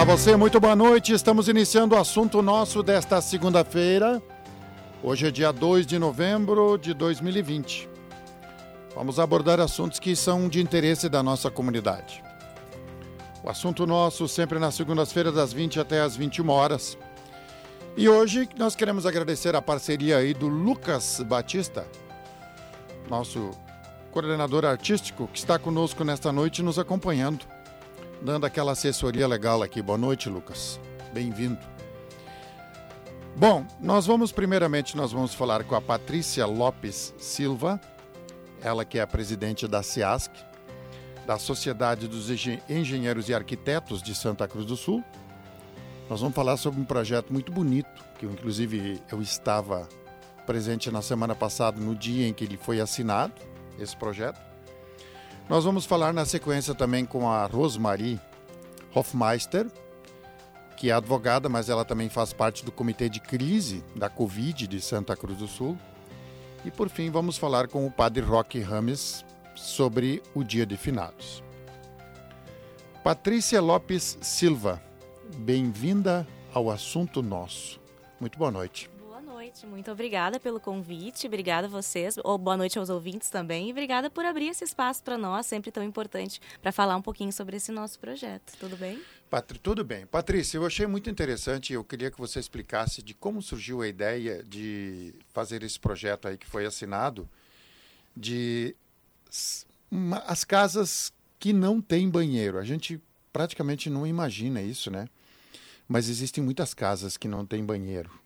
Olá você, muito boa noite. Estamos iniciando o assunto nosso desta segunda-feira. Hoje é dia 2 de novembro de 2020. Vamos abordar assuntos que são de interesse da nossa comunidade. O assunto nosso sempre nas segundas-feiras das 20 até as 21 horas. E hoje nós queremos agradecer a parceria aí do Lucas Batista, nosso coordenador artístico, que está conosco nesta noite nos acompanhando dando aquela assessoria legal aqui. Boa noite, Lucas. Bem-vindo. Bom, nós vamos primeiramente nós vamos falar com a Patrícia Lopes Silva, ela que é a presidente da CIASC, da Sociedade dos Engenheiros e Arquitetos de Santa Cruz do Sul. Nós vamos falar sobre um projeto muito bonito, que eu, inclusive eu estava presente na semana passada, no dia em que ele foi assinado, esse projeto. Nós vamos falar na sequência também com a Rosmarie Hofmeister, que é advogada, mas ela também faz parte do comitê de crise da Covid de Santa Cruz do Sul. E por fim, vamos falar com o padre Roque Rames sobre o Dia de Finados. Patrícia Lopes Silva, bem-vinda ao assunto nosso. Muito boa noite noite, muito obrigada pelo convite, obrigada a vocês, ou boa noite aos ouvintes também, e obrigada por abrir esse espaço para nós, sempre tão importante, para falar um pouquinho sobre esse nosso projeto. Tudo bem? Patri, tudo bem. Patrícia, eu achei muito interessante, eu queria que você explicasse de como surgiu a ideia de fazer esse projeto aí que foi assinado, de uma, as casas que não têm banheiro. A gente praticamente não imagina isso, né? Mas existem muitas casas que não têm banheiro.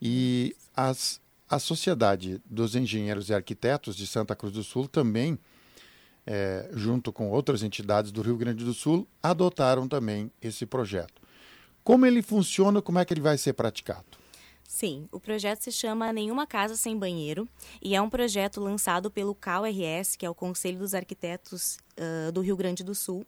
E as, a Sociedade dos Engenheiros e Arquitetos de Santa Cruz do Sul também, é, junto com outras entidades do Rio Grande do Sul, adotaram também esse projeto. Como ele funciona, como é que ele vai ser praticado? Sim, o projeto se chama Nenhuma Casa Sem Banheiro e é um projeto lançado pelo CAURS, que é o Conselho dos Arquitetos uh, do Rio Grande do Sul.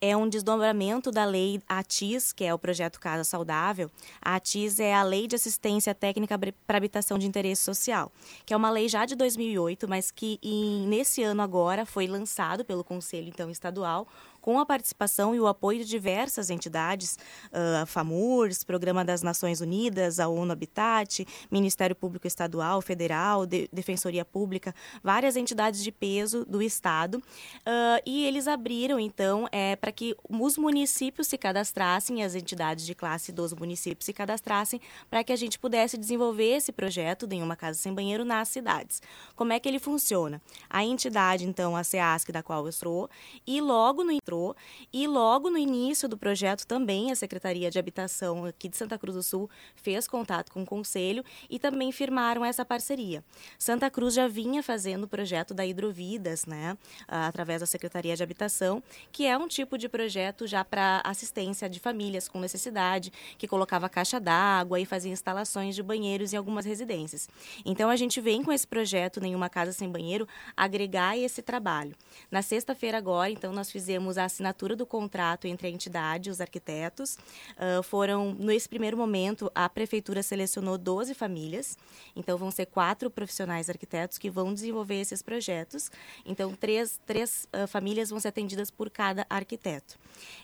É um desdobramento da lei ATIS, que é o projeto Casa Saudável. A ATIS é a Lei de Assistência Técnica para Habitação de Interesse Social, que é uma lei já de 2008, mas que em, nesse ano agora foi lançado pelo Conselho então estadual com a participação e o apoio de diversas entidades, uh, FAMURS, Programa das Nações Unidas, a ONU Habitat, Ministério Público Estadual, Federal, de Defensoria Pública, várias entidades de peso do Estado. Uh, e eles abriram, então, é, para que os municípios se cadastrassem, as entidades de classe dos municípios se cadastrassem, para que a gente pudesse desenvolver esse projeto de uma casa sem banheiro nas cidades. Como é que ele funciona? A entidade, então, a SEASC, da qual eu sou, e logo no entrou. E logo no início do projeto também a Secretaria de Habitação aqui de Santa Cruz do Sul fez contato com o Conselho e também firmaram essa parceria. Santa Cruz já vinha fazendo o projeto da Hidrovidas, né, através da Secretaria de Habitação, que é um tipo de projeto já para assistência de famílias com necessidade, que colocava caixa d'água e fazia instalações de banheiros em algumas residências. Então a gente vem com esse projeto Nenhuma Casa Sem Banheiro agregar esse trabalho. Na sexta-feira agora, então, nós fizemos a assinatura do contrato entre a entidade e os arquitetos. Uh, foram, nesse primeiro momento, a prefeitura selecionou 12 famílias, então vão ser quatro profissionais arquitetos que vão desenvolver esses projetos. Então, três, três uh, famílias vão ser atendidas por cada arquiteto.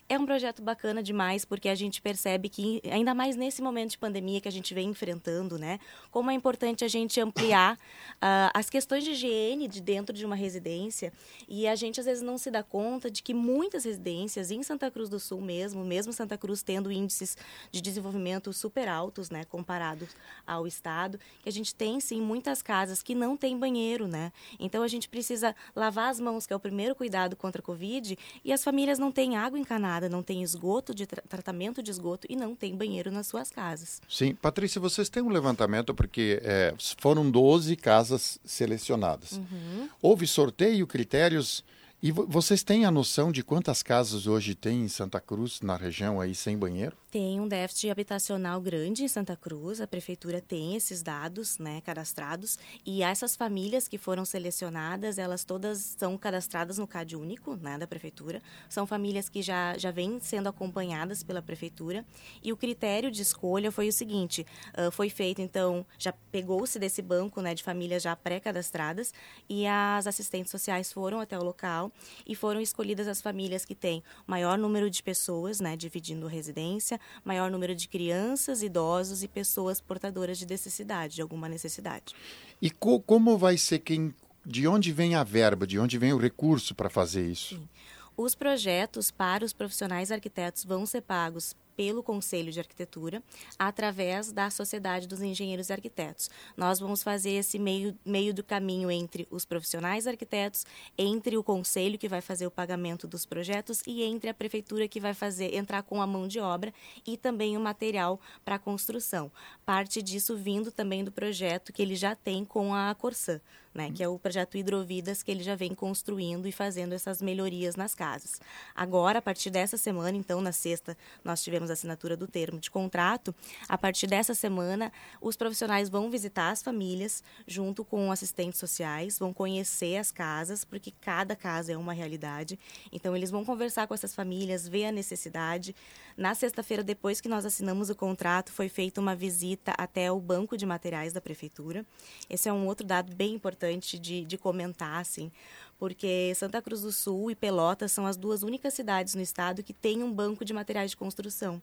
É um projeto bacana demais, porque a gente percebe que, ainda mais nesse momento de pandemia que a gente vem enfrentando, né, como é importante a gente ampliar uh, as questões de higiene de dentro de uma residência. E a gente, às vezes, não se dá conta de que muitas muitas residências em Santa Cruz do Sul mesmo, mesmo Santa Cruz tendo índices de desenvolvimento super altos, né, comparados ao estado, que a gente tem sim muitas casas que não tem banheiro, né? Então a gente precisa lavar as mãos, que é o primeiro cuidado contra a Covid, e as famílias não têm água encanada, não têm esgoto de tra tratamento de esgoto e não tem banheiro nas suas casas. Sim, Patrícia, vocês têm um levantamento porque é, foram 12 casas selecionadas. Uhum. Houve sorteio, critérios e vocês têm a noção de quantas casas hoje tem em Santa Cruz, na região aí, sem banheiro? Tem um déficit habitacional grande em Santa Cruz, a prefeitura tem esses dados né, cadastrados, e essas famílias que foram selecionadas, elas todas são cadastradas no CAD único né, da prefeitura, são famílias que já, já vêm sendo acompanhadas pela prefeitura, e o critério de escolha foi o seguinte, uh, foi feito então, já pegou-se desse banco né, de famílias já pré-cadastradas, e as assistentes sociais foram até o local, e foram escolhidas as famílias que têm maior número de pessoas, né, dividindo residência, maior número de crianças, idosos e pessoas portadoras de necessidade, de alguma necessidade. E co como vai ser quem de onde vem a verba, de onde vem o recurso para fazer isso? Sim. Os projetos para os profissionais arquitetos vão ser pagos pelo Conselho de Arquitetura através da Sociedade dos Engenheiros e Arquitetos. Nós vamos fazer esse meio, meio do caminho entre os profissionais arquitetos, entre o Conselho que vai fazer o pagamento dos projetos e entre a Prefeitura que vai fazer entrar com a mão de obra e também o material para a construção. Parte disso vindo também do projeto que ele já tem com a Corsã né, que é o projeto Hidrovidas que ele já vem construindo e fazendo essas melhorias nas casas. Agora, a partir dessa semana, então, na sexta, nós tivemos a assinatura do termo de contrato. A partir dessa semana, os profissionais vão visitar as famílias junto com assistentes sociais, vão conhecer as casas, porque cada casa é uma realidade. Então, eles vão conversar com essas famílias, ver a necessidade. Na sexta-feira, depois que nós assinamos o contrato, foi feita uma visita até o banco de materiais da prefeitura. Esse é um outro dado bem importante de, de comentar, assim, porque Santa Cruz do Sul e Pelotas são as duas únicas cidades no estado que têm um banco de materiais de construção.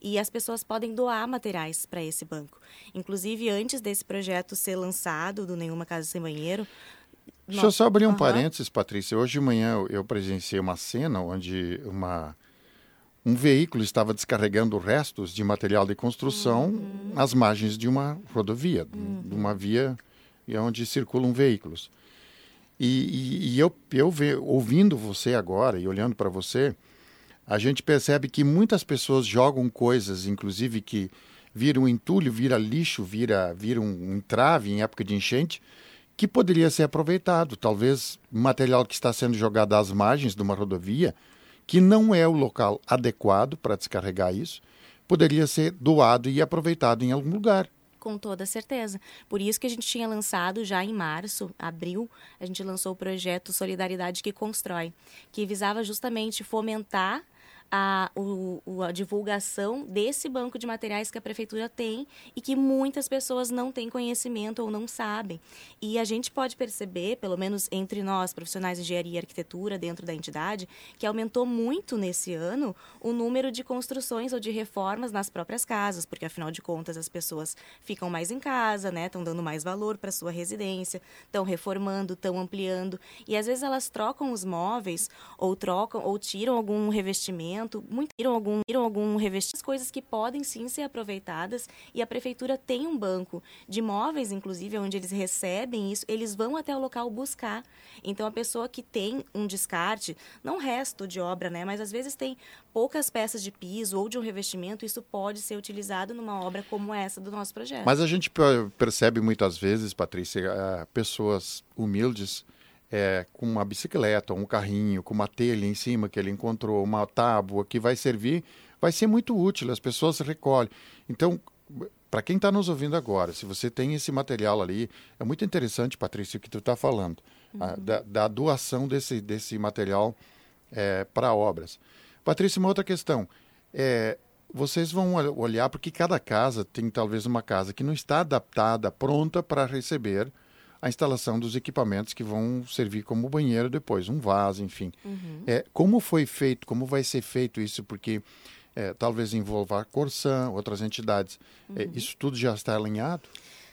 E as pessoas podem doar materiais para esse banco. Inclusive, antes desse projeto ser lançado, do Nenhuma Casa Sem Banheiro, Deixa eu só abrir um uhum. parênteses, Patrícia. Hoje de manhã eu presenciei uma cena onde uma, um veículo estava descarregando restos de material de construção uhum. às margens de uma rodovia, uhum. de uma via onde circulam veículos. E, e, e eu, eu ve, ouvindo você agora e olhando para você, a gente percebe que muitas pessoas jogam coisas, inclusive que viram entulho, vira lixo, vira, vira um entrave em época de enchente, que poderia ser aproveitado. Talvez material que está sendo jogado às margens de uma rodovia, que não é o local adequado para descarregar isso, poderia ser doado e aproveitado em algum lugar. Com toda certeza. Por isso que a gente tinha lançado já em março, abril, a gente lançou o projeto Solidariedade que Constrói, que visava justamente fomentar a, o, a divulgação desse banco de materiais que a prefeitura tem e que muitas pessoas não têm conhecimento ou não sabem. E a gente pode perceber, pelo menos entre nós, profissionais de engenharia e arquitetura dentro da entidade, que aumentou muito nesse ano o número de construções ou de reformas nas próprias casas, porque afinal de contas as pessoas ficam mais em casa, né? Estão dando mais valor para sua residência, estão reformando, estão ampliando e às vezes elas trocam os móveis ou trocam ou tiram algum revestimento muito viram algum, viram algum coisas que podem sim ser aproveitadas e a prefeitura tem um banco de imóveis, inclusive, onde eles recebem isso, eles vão até o local buscar. Então a pessoa que tem um descarte, não resto de obra, né, mas às vezes tem poucas peças de piso ou de um revestimento, isso pode ser utilizado numa obra como essa do nosso projeto. Mas a gente percebe muitas vezes, Patrícia, eh, pessoas humildes é, com uma bicicleta, um carrinho, com uma telha em cima que ele encontrou, uma tábua que vai servir, vai ser muito útil, as pessoas recolhem. Então, para quem está nos ouvindo agora, se você tem esse material ali, é muito interessante, Patrícia, o que tu está falando, uhum. a, da, da, doação desse, desse material é, para obras. Patrícia, uma outra questão. É, vocês vão olhar porque cada casa tem talvez uma casa que não está adaptada, pronta para receber a instalação dos equipamentos que vão servir como banheiro depois, um vaso, enfim. Uhum. É, como foi feito, como vai ser feito isso? Porque é, talvez envolva a Corsã, outras entidades. É, uhum. É, isso tudo já está alinhado?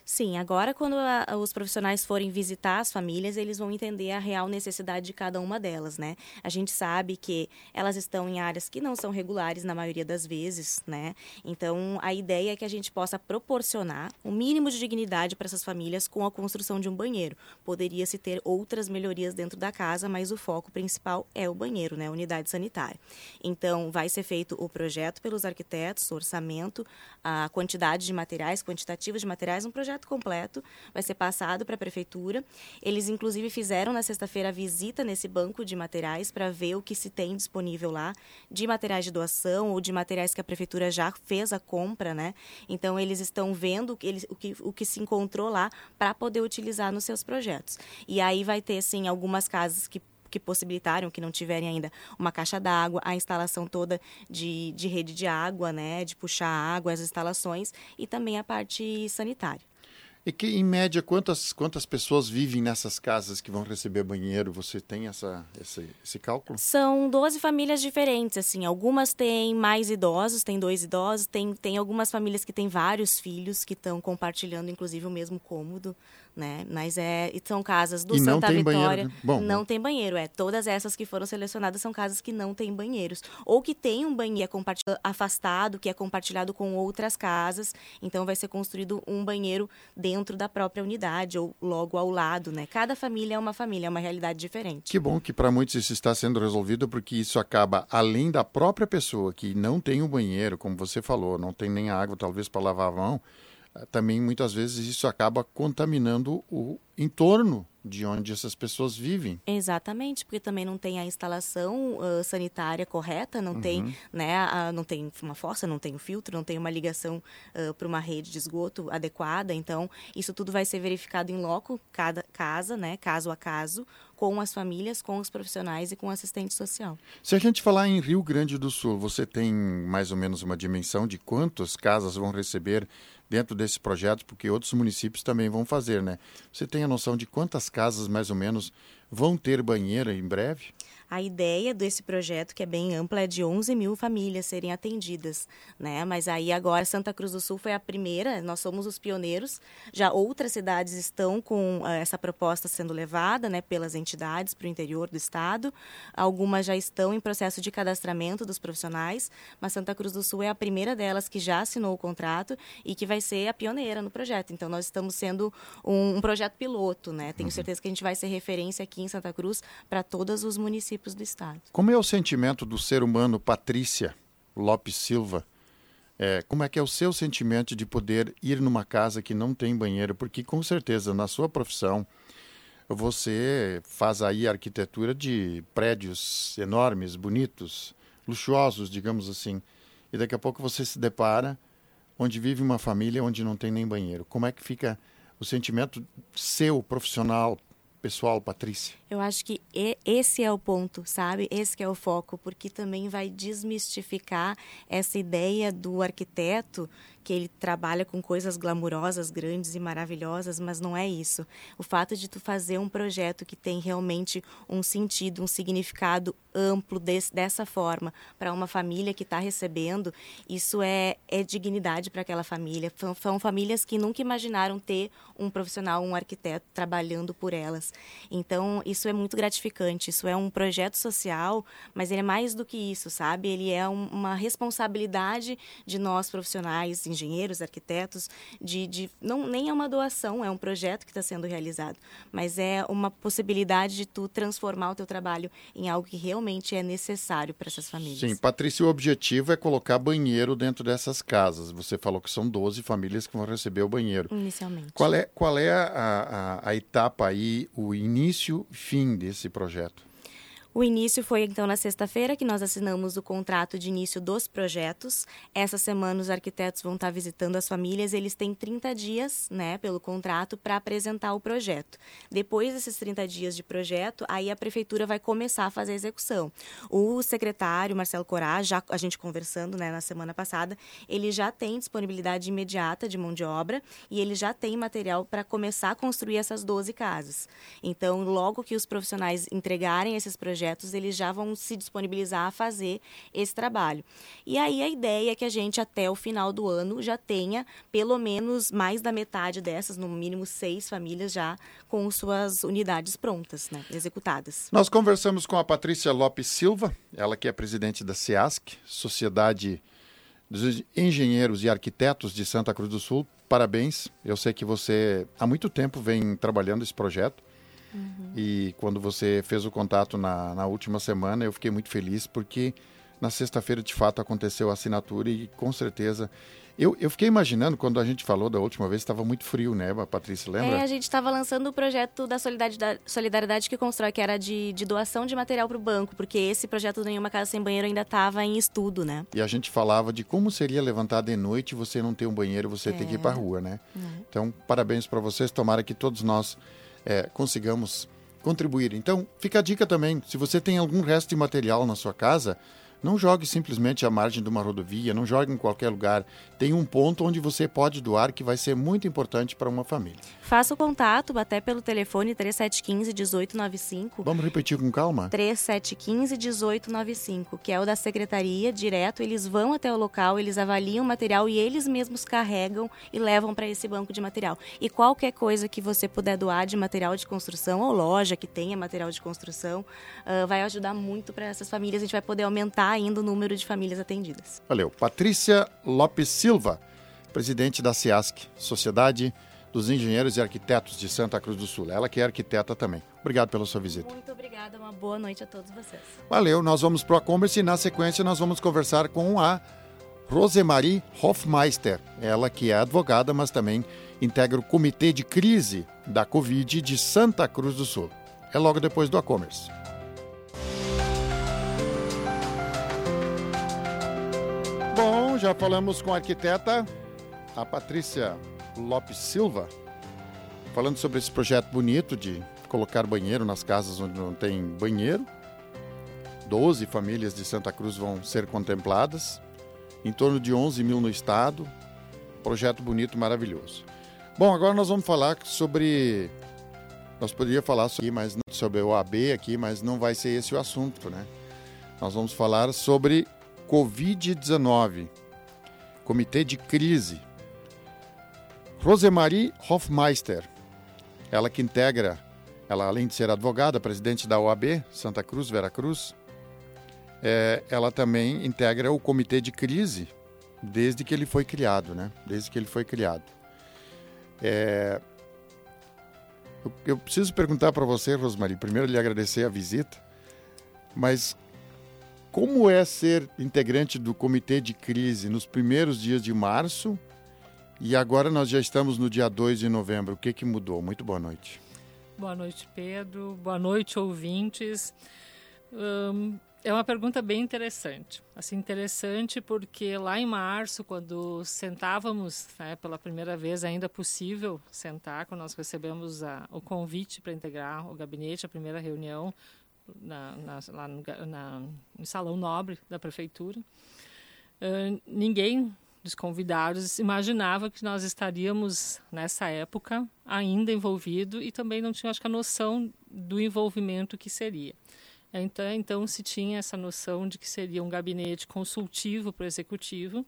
Sim, agora quando a, os profissionais forem visitar as famílias, eles vão entender a real necessidade de cada uma delas, né? A gente sabe que elas estão em áreas que não são regulares na maioria das vezes, né? Então, a ideia é que a gente possa proporcionar o um mínimo de dignidade para essas famílias com a construção de um banheiro. Poderia-se ter outras melhorias dentro da casa, mas o foco principal é o banheiro, né? A unidade sanitária. Então, vai ser feito o projeto pelos arquitetos, orçamento, a quantidade de materiais, quantitativos de materiais, um projeto projeto completo vai ser passado para a prefeitura. Eles, inclusive, fizeram na sexta-feira a visita nesse banco de materiais para ver o que se tem disponível lá de materiais de doação ou de materiais que a prefeitura já fez a compra, né? Então, eles estão vendo o que, eles, o que, o que se encontrou lá para poder utilizar nos seus projetos. E aí vai ter, sim, algumas casas que que possibilitaram que não tiverem ainda uma caixa d'água, a instalação toda de, de rede de água, né, de puxar água, as instalações e também a parte sanitária. E que, em média, quantas, quantas pessoas vivem nessas casas que vão receber banheiro? Você tem essa, esse, esse cálculo? São 12 famílias diferentes, assim. Algumas têm mais idosos, tem dois idosos. Tem, tem algumas famílias que têm vários filhos que estão compartilhando, inclusive, o mesmo cômodo né? Mas é, são casas do e Santa não Vitória. Banheiro, né? Bom, não tem banheiro, é. Todas essas que foram selecionadas são casas que não têm banheiros. Ou que tem um banheiro afastado, que é compartilhado com outras casas. Então vai ser construído um banheiro dentro da própria unidade, ou logo ao lado, né? Cada família é uma família, é uma realidade diferente. Que bom que para muitos isso está sendo resolvido, porque isso acaba, além da própria pessoa que não tem um banheiro, como você falou, não tem nem água, talvez, para lavar a mão também muitas vezes isso acaba contaminando o entorno de onde essas pessoas vivem. Exatamente, porque também não tem a instalação uh, sanitária correta, não uhum. tem, né, a, não tem uma fossa, não tem um filtro, não tem uma ligação uh, para uma rede de esgoto adequada. Então, isso tudo vai ser verificado em loco, cada casa, né, caso a caso, com as famílias, com os profissionais e com o assistente social. Se a gente falar em Rio Grande do Sul, você tem mais ou menos uma dimensão de quantas casas vão receber dentro desse projeto, porque outros municípios também vão fazer, né? Você tem a noção de quantas casas, mais ou menos, vão ter banheiro em breve? A ideia desse projeto, que é bem ampla, é de 11 mil famílias serem atendidas, né? Mas aí agora Santa Cruz do Sul foi a primeira, nós somos os pioneiros. Já outras cidades estão com uh, essa proposta sendo levada, né, pelas entidades para o interior do estado. Algumas já estão em processo de cadastramento dos profissionais, mas Santa Cruz do Sul é a primeira delas que já assinou o contrato e que vai ser a pioneira no projeto. Então nós estamos sendo um, um projeto piloto, né? Tenho uhum. certeza que a gente vai ser referência aqui em Santa Cruz para todos os municípios municípios do estado. Como é o sentimento do ser humano, Patrícia Lopes Silva? É, como é que é o seu sentimento de poder ir numa casa que não tem banheiro? Porque com certeza na sua profissão você faz aí arquitetura de prédios enormes, bonitos, luxuosos, digamos assim. E daqui a pouco você se depara onde vive uma família onde não tem nem banheiro. Como é que fica o sentimento seu, profissional, pessoal, Patrícia? Eu acho que esse é o ponto, sabe? Esse é o foco, porque também vai desmistificar essa ideia do arquiteto que ele trabalha com coisas glamurosas, grandes e maravilhosas, mas não é isso. O fato de tu fazer um projeto que tem realmente um sentido, um significado amplo dessa forma para uma família que está recebendo, isso é, é dignidade para aquela família. São, são famílias que nunca imaginaram ter um profissional, um arquiteto trabalhando por elas. Então, isso é muito gratificante. Isso é um projeto social, mas ele é mais do que isso, sabe? Ele é um, uma responsabilidade de nós profissionais, engenheiros, arquitetos, de, de não nem é uma doação, é um projeto que está sendo realizado, mas é uma possibilidade de tu transformar o teu trabalho em algo que realmente é necessário para essas famílias. Sim, Patrícia, o objetivo é colocar banheiro dentro dessas casas. Você falou que são 12 famílias que vão receber o banheiro. Inicialmente. Qual é, qual é a, a, a etapa aí, o início fim desse projeto? O início foi então na sexta-feira que nós assinamos o contrato de início dos projetos. Essa semana os arquitetos vão estar visitando as famílias, eles têm 30 dias, né, pelo contrato para apresentar o projeto. Depois desses 30 dias de projeto, aí a prefeitura vai começar a fazer a execução. O secretário Marcelo Corá, já a gente conversando, né, na semana passada, ele já tem disponibilidade imediata de mão de obra e ele já tem material para começar a construir essas 12 casas. Então, logo que os profissionais entregarem esses projetos projetos eles já vão se disponibilizar a fazer esse trabalho. E aí a ideia é que a gente até o final do ano já tenha pelo menos mais da metade dessas, no mínimo seis famílias já com suas unidades prontas, né, executadas. Nós conversamos com a Patrícia Lopes Silva, ela que é presidente da SEASC, Sociedade dos Engenheiros e Arquitetos de Santa Cruz do Sul. Parabéns. Eu sei que você há muito tempo vem trabalhando esse projeto. Uhum. E quando você fez o contato na, na última semana, eu fiquei muito feliz porque na sexta-feira de fato aconteceu a assinatura e com certeza. Eu, eu fiquei imaginando, quando a gente falou da última vez, estava muito frio, né, Patrícia? Lembra? É, a gente estava lançando o projeto da Solidariedade, Solidariedade que Constrói, que era de, de doação de material para o banco, porque esse projeto do Nenhuma Casa Sem Banheiro ainda estava em estudo, né? E a gente falava de como seria levantar de noite você não ter um banheiro, você é. ter que ir para a rua, né? Uhum. Então, parabéns para vocês. Tomara que todos nós é, consigamos contribuir. Então, fica a dica também, se você tem algum resto de material na sua casa, Não jogue simplesmente à margem de uma rodovia, não jogue em qualquer lugar. Tem um ponto onde você pode doar que vai ser muito importante para uma família. Faça o contato até pelo telefone 3715-1895. Vamos repetir com calma? 3715-1895, que é o da secretaria, direto. Eles vão até o local, eles avaliam o material e eles mesmos carregam e levam para esse banco de material. E qualquer coisa que você puder doar de material de construção ou loja que tenha material de construção, uh, vai ajudar muito para essas famílias. A gente vai poder aumentar ainda o número de famílias atendidas. Valeu. Patrícia Lopes Silva, presidente da CIASC, Sociedade dos Engenheiros e Arquitetos de Santa Cruz do Sul. Ela que é arquiteta também. Obrigado pela sua visita. Muito obrigada, uma boa noite a todos vocês. Valeu, nós vamos para o e na sequência nós vamos conversar com a Rosemarie Hofmeister, ela que é advogada, mas também integra o Comitê de Crise da Covid de Santa Cruz do Sul. É logo depois do e-commerce. Já falamos com a arquiteta, a Patrícia Lopes Silva, falando sobre esse projeto bonito de colocar banheiro nas casas onde não tem banheiro. Doze famílias de Santa Cruz vão ser contempladas, em torno de 11 mil no estado. Projeto bonito, maravilhoso. Bom, agora nós vamos falar sobre. Nós poderíamos falar sobre, mas sobre o AB aqui, mas não vai ser esse o assunto, né? Nós vamos falar sobre Covid-19, Comitê de Crise. Rosemarie Hofmeister, ela que integra, ela além de ser advogada, presidente da OAB, Santa Cruz, Veracruz, é, ela também integra o Comitê de Crise desde que ele foi criado, né? Desde que ele foi criado. É, eu, preciso perguntar para você, Rosemarie, primeiro lhe agradecer a visita, mas como é ser integrante do comitê de crise nos primeiros dias de março e agora nós já estamos no dia 2 de novembro? O que, que mudou? Muito boa noite. Boa noite, Pedro. Boa noite, ouvintes. Um, é uma pergunta bem interessante. Assim, interessante porque lá em março, quando sentávamos, né, pela primeira vez, ainda possível sentar, quando nós recebemos a, o convite para integrar o gabinete, a primeira reunião, na, na, lá no, na, no Salão Nobre da Prefeitura. Uh, ninguém dos convidados imaginava que nós estaríamos, nessa época, ainda envolvido e também não tinha, acho que, a noção do envolvimento que seria. Então, então se tinha essa noção de que seria um gabinete consultivo para o executivo,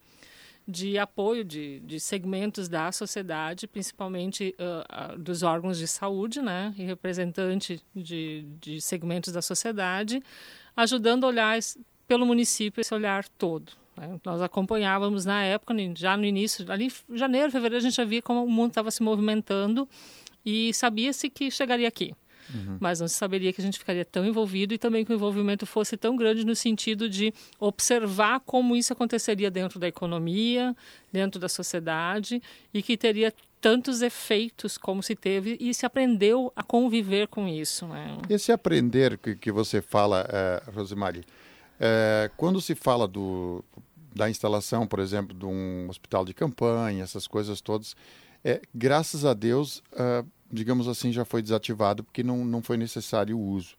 de apoio de, de segmentos da sociedade, principalmente uh, dos órgãos de saúde, né, e representante de, de segmentos da sociedade, ajudando a olhar pelo município esse olhar todo. Né. Nós acompanhávamos na época, já no início, ali em janeiro, fevereiro, a gente já via como o mundo estava se movimentando e sabia-se que chegaria aqui. Uhum. Mas não se saberia que a gente ficaria tão envolvido e também que o envolvimento fosse tão grande no sentido de observar como isso aconteceria dentro da economia, dentro da sociedade e que teria tantos efeitos como se teve e se aprendeu a conviver com isso. Né? Esse aprender que, que você fala, é, Rosemary, é, quando se fala do, da instalação, por exemplo, de um hospital de campanha, essas coisas todas, é, graças a Deus, uh, digamos assim, já foi desativado porque não, não foi necessário o uso.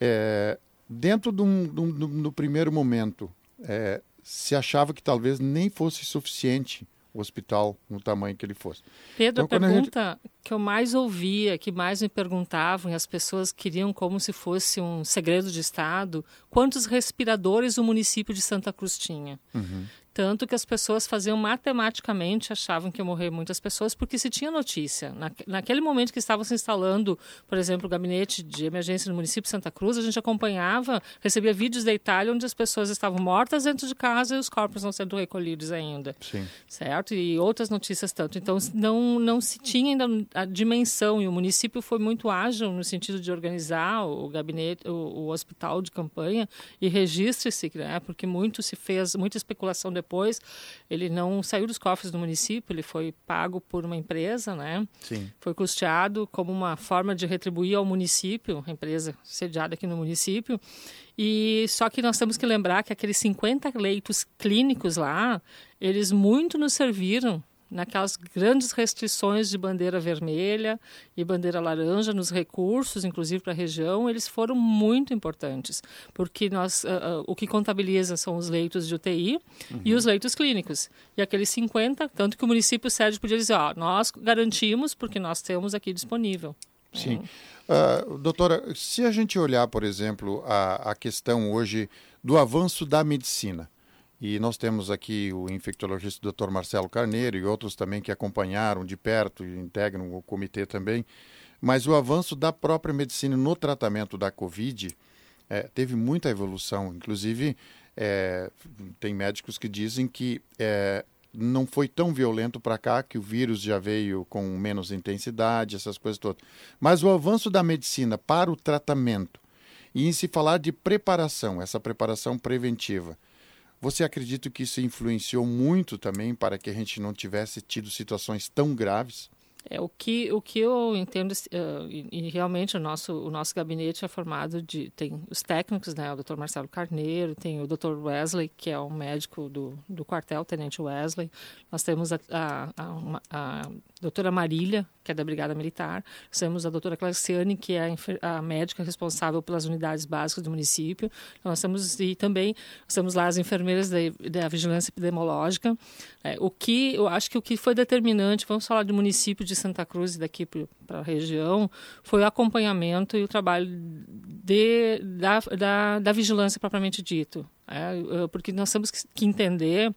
É, dentro do no primeiro momento, é, se achava que talvez nem fosse suficiente o hospital no tamanho que ele fosse. Pedro, então, a pergunta a gente... que eu mais ouvia, que mais me perguntavam, e as pessoas queriam como se fosse um segredo de Estado, quantos respiradores o município de Santa Cruz tinha? Uhum. Tanto que as pessoas faziam matematicamente, achavam que ia morrer muitas pessoas, porque se tinha notícia. Na, naquele momento que estava se instalando, por exemplo, o gabinete de emergência no município de Santa Cruz, a gente acompanhava, recebia vídeos da Itália onde as pessoas estavam mortas dentro de casa e os corpos não sendo recolhidos ainda. Sim. Certo? E outras notícias tanto. Então, não, não se tinha ainda a dimensão, e o município foi muito ágil no sentido de organizar o gabinete, o, o hospital de campanha, e registre-se, né? porque muito se fez, muita especulação depois depois, ele não saiu dos cofres do município, ele foi pago por uma empresa, né? Sim. Foi custeado como uma forma de retribuir ao município, a empresa sediada aqui no município. E só que nós temos que lembrar que aqueles 50 leitos clínicos lá, eles muito nos serviram naquelas grandes restrições de bandeira vermelha e bandeira laranja nos recursos, inclusive para a região, eles foram muito importantes, porque nós, uh, uh, o que contabiliza são os leitos de UTI uhum. e os leitos clínicos. E aqueles 50, tanto que o município sede podia dizer, ó, nós garantimos porque nós temos aqui disponível. Sim. Uh, doutora, se a gente olhar, por exemplo, a, a questão hoje do avanço da medicina, e nós temos aqui o infectologista Dr. Marcelo Carneiro e outros também que acompanharam de perto e integram o comitê também. Mas o avanço da própria medicina no tratamento da Covid é, teve muita evolução. Inclusive, é, tem médicos que dizem que é, não foi tão violento para cá, que o vírus já veio com menos intensidade, essas coisas todas. Mas o avanço da medicina para o tratamento e em se falar de preparação, essa preparação preventiva, você acredita que isso influenciou muito também para que a gente não tivesse tido situações tão graves? É, o, que, o que eu entendo, uh, e, e, realmente o nosso, o nosso gabinete é formado de. Tem os técnicos, né? O Dr. Marcelo Carneiro, tem o Dr. Wesley, que é o médico do, do quartel, Tenente Wesley. Nós temos a, a, a, a doutora Marília, que é da Brigada Militar. Temos a doutora Claciane, que é a, médica responsável pelas unidades básicas do município. Nós temos, e também nós temos lá as enfermeiras da, da vigilância epidemiológica. É, o que, eu acho que o que foi determinante, vamos falar do município de Santa Cruz e daqui para a região, foi o acompanhamento e o trabalho de, da, da, da vigilância propriamente dito. É, porque nós temos que entender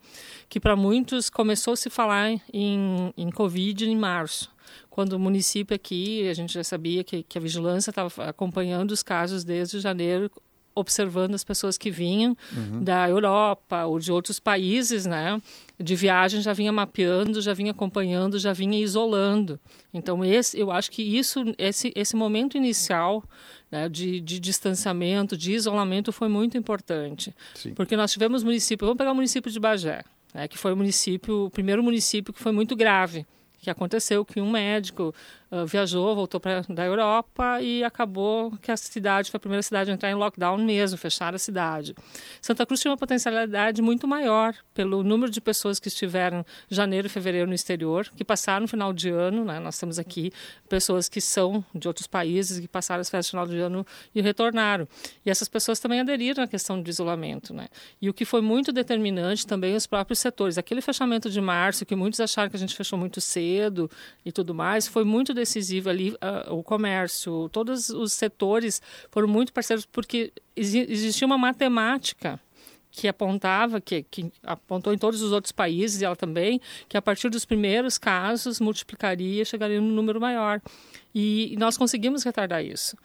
que para muitos começou a se falar em, em Covid em março, quando o município aqui, a gente já sabia que, que a vigilância estava acompanhando os casos desde janeiro, observando as pessoas que vinham uhum. da Europa ou de outros países, né? De viagem já vinha mapeando, já vinha acompanhando, já vinha isolando. Então esse, eu acho que isso, esse, esse momento inicial né, de, de, distanciamento, de isolamento foi muito importante. Sim. Porque nós tivemos município, vamos pegar o município de Bagé, né, que foi o município, o primeiro município que foi muito grave, que aconteceu que um médico uh, viajou, voltou para da Europa e acabou que a cidade foi a primeira cidade a entrar em lockdown mesmo, fechar a cidade. Santa Cruz tinha uma potencialidade muito maior pelo número de pessoas que estiveram janeiro e fevereiro no exterior, que passaram no final de ano, né? Nós temos aqui pessoas que são de outros países que passaram as festas de final de ano e retornaram. E essas pessoas também aderiram à questão do isolamento, né? E o que foi muito determinante também os próprios setores. Aquele fechamento de março que muitos acharam que a gente fechou muito cedo e tudo mais, foi muito decisivo ali uh, o comércio, todos os setores foram muito parceiros porque existia uma matemática que apontava, que, que, apontou em todos os outros países, e ela também, que a partir dos primeiros casos multiplicaria, chegaria num número maior. E, e nós conseguimos retardar isso.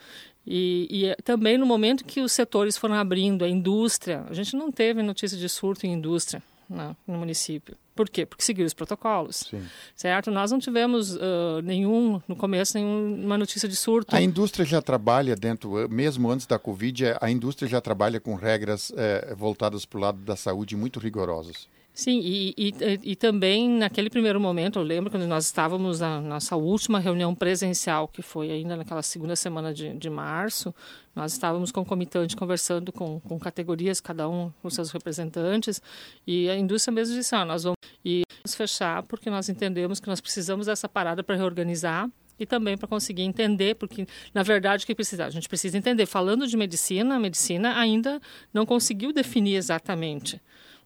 E, e, também no momento que os setores foram abrindo, a indústria, a gente não teve notícia de surto em indústria né, no município. Por quê? Porque seguiu os protocolos. Sim. Certo? Nós não tivemos uh, nenhum, no começo, nenhuma notícia de surto. A indústria já trabalha dentro, mesmo antes da Covid, a indústria já trabalha com regras eh, voltadas para o lado da saúde muito rigorosas. Sim, e, e, e, também naquele primeiro momento, eu lembro quando nós estávamos na nossa última reunião presencial, que foi ainda naquela segunda semana de, de março, nós estávamos concomitante conversando com, com categorias, cada um com seus representantes, e a indústria mesmo disse, ah, nós vamos e fechar porque nós entendemos que nós precisamos dessa parada para reorganizar e também para conseguir entender, porque na verdade o que precisa? A gente precisa entender. Falando de medicina, a medicina ainda não conseguiu definir exatamente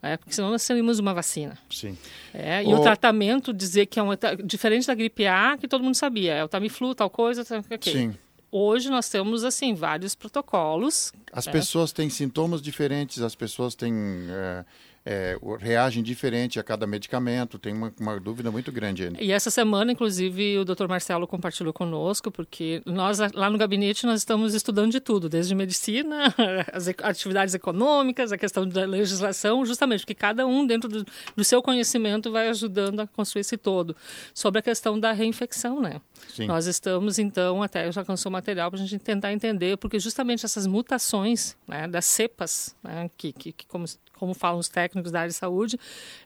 é, porque senão nós teríamos uma vacina. Sim. É, e o... o tratamento, dizer que é um, diferente da gripe A, que todo mundo sabia, é o Tamiflu, tal coisa, tal, okay. Sim. Hoje nós temos, assim, vários protocolos. As é. pessoas têm sintomas diferentes, as pessoas têm... É é, reagem diferente a cada medicamento, tem uma, uma, dúvida muito grande ainda. E essa semana, inclusive, o Dr. Marcelo compartilhou conosco, porque nós lá no gabinete nós estamos estudando de tudo, desde medicina, as atividades econômicas, a questão da legislação, justamente porque cada um dentro do, do seu conhecimento vai ajudando a construir esse todo. Sobre a questão da reinfecção, né? Sim. Nós estamos, então, até já cansou material para a gente tentar entender, porque justamente essas mutações né, das cepas, né, que, que, que como como falam os técnicos da área de saúde,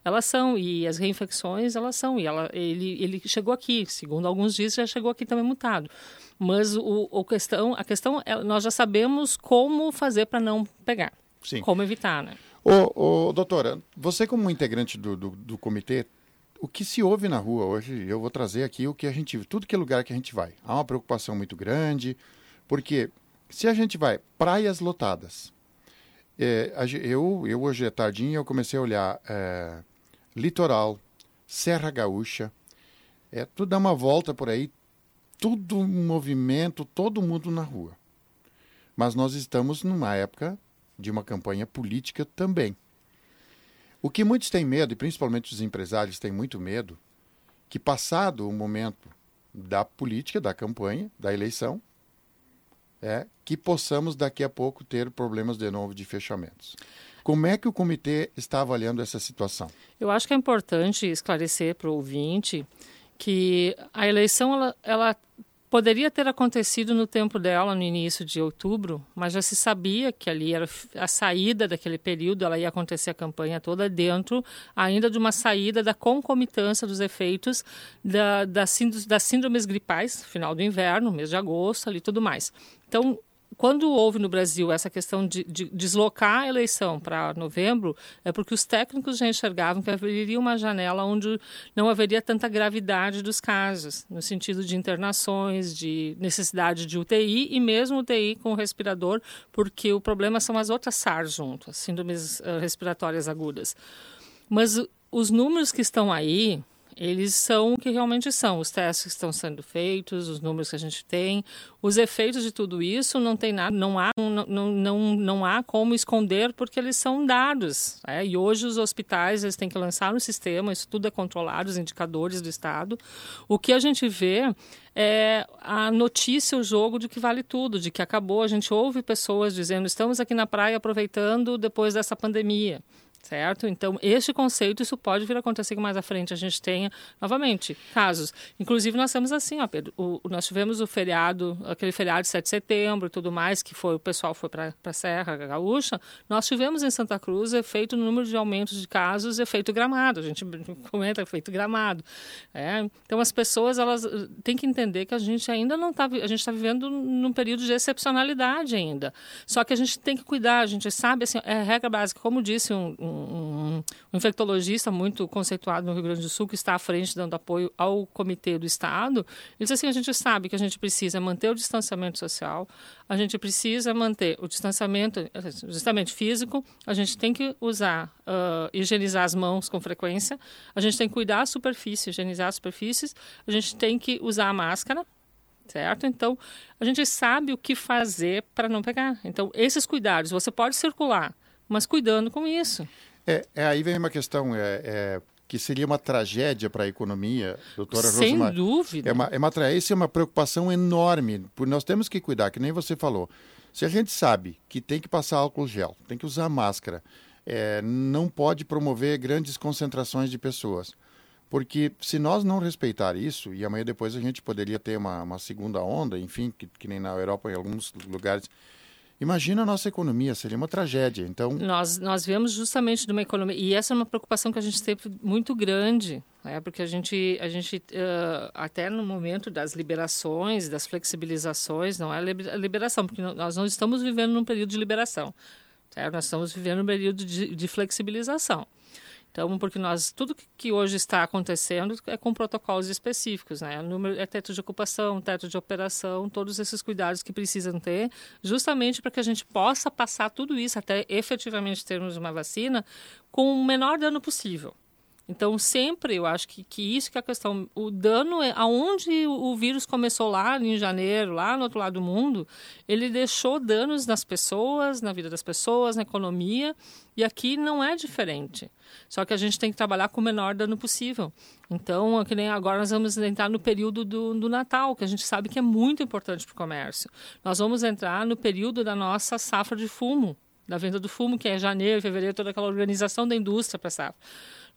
elas são e as reinfecções elas são e ela, ele, ele chegou aqui, segundo alguns dias já chegou aqui também mutado. Mas o, o questão, a questão é, nós já sabemos como fazer para não pegar, Sim. como evitar, né? Ô, ô, doutora, você como integrante do, do, do comitê o que se ouve na rua hoje, eu vou trazer aqui o que a gente, tudo que é lugar que a gente vai. Há uma preocupação muito grande, porque se a gente vai, praias lotadas. É, eu, eu hoje é tardinho, eu comecei a olhar é, litoral, Serra Gaúcha, é, tudo dá uma volta por aí, tudo movimento, todo mundo na rua. Mas nós estamos numa época de uma campanha política também. O que muitos têm medo, e principalmente os empresários têm muito medo, que passado o momento da política, da campanha, da eleição, é que possamos daqui a pouco ter problemas de novo de fechamentos. Como é que o comitê está avaliando essa situação? Eu acho que é importante esclarecer para o ouvinte que a eleição ela, ela Poderia ter acontecido no tempo dela, no início de outubro, mas já se sabia que ali era a saída daquele período, ela ia acontecer a campanha toda dentro ainda de uma saída da concomitância dos efeitos da, da, das síndromes gripais, final do inverno, mês de agosto, ali tudo mais. Então, quando houve no Brasil essa questão de, de deslocar a eleição para novembro, é porque os técnicos já enxergavam que haveria uma janela onde não haveria tanta gravidade dos casos, no sentido de internações, de necessidade de UTI e mesmo UTI com respirador, porque o problema são as outras SARS junto, as síndromes respiratórias agudas. Mas os números que estão aí, eles são o que realmente são. Os testes que estão sendo feitos, os números que a gente tem, os efeitos de tudo isso não tem nada, não há, não, não, não, não há como esconder porque eles são dados. É? E hoje os hospitais eles têm que lançar um sistema, isso tudo é controlado, os indicadores do Estado. O que a gente vê é a notícia, o jogo de que vale tudo, de que acabou. A gente ouve pessoas dizendo: estamos aqui na praia aproveitando depois dessa pandemia certo? Então, este conceito, isso pode vir a acontecer que mais à frente a gente tenha, novamente, casos. Inclusive, nós temos assim, ó, Pedro, o, nós tivemos o feriado, aquele feriado de 7 de setembro e tudo mais, que foi, o pessoal foi para a Serra Gaúcha, nós tivemos em Santa Cruz efeito no número de aumentos de casos, efeito gramado, a gente comenta efeito gramado. É? Então, as pessoas, elas eh, têm que entender que a gente ainda não está, a gente está vivendo num período de excepcionalidade ainda. Só que a gente tem que cuidar, a gente sabe, assim, é regra básica, como disse um, um um, um, infectologista muito conceituado no Rio Grande do Sul, que está à frente dando apoio ao Comitê do Estado, ele disse assim: a gente sabe que a gente precisa manter o distanciamento social, a gente precisa manter o distanciamento, justamente físico, a gente tem que usar, uh, higienizar as mãos com frequência, a gente tem que cuidar da superfície, higienizar as superfícies, a gente tem que usar a máscara, certo? Então, a gente sabe o que fazer para não pegar. Então, esses cuidados, você pode circular, mas cuidando com isso. É, é, aí vem uma questão é, é que seria uma tragédia para a economia, doutora Sem Rosemar. Sem dúvida. É uma, é uma, essa é uma preocupação enorme, porque nós temos que cuidar, que nem você falou. Se a gente sabe que tem que passar álcool gel, tem que usar máscara, é, não pode promover grandes concentrações de pessoas. Porque se nós não respeitar isso, e amanhã depois a gente poderia ter uma, uma segunda onda, enfim, que, que nem na Europa, em alguns lugares, Imagina a nossa economia, seria uma tragédia. Então nós nós vemos justamente de uma economia e essa é uma preocupação que a gente teve muito grande, né? Porque a gente a gente uh, até no momento das liberações, das flexibilizações, não é liberação, porque nós não estamos vivendo num período de liberação, certo? Nós estamos vivendo um período de, de flexibilização. Então, porque nós tudo que hoje está acontecendo é com protocolos específicos, né? Número é teto de ocupação, teto de operação, todos esses cuidados que precisam ter, justamente para que a gente possa passar tudo isso até efetivamente termos uma vacina com o menor dano possível. Então, sempre eu acho que, que isso que é a questão. O dano é aonde o vírus começou lá em janeiro, lá no outro lado do mundo, ele deixou danos nas pessoas, na vida das pessoas, na economia, e aqui não é diferente. Só que a gente tem que trabalhar com o menor dano possível. Então, é que nem agora nós vamos entrar no período do, do Natal, que a gente sabe que é muito importante para o comércio. Nós vamos entrar no período da nossa safra de fumo, da venda do fumo, que é janeiro, fevereiro, toda aquela organização da indústria para safra.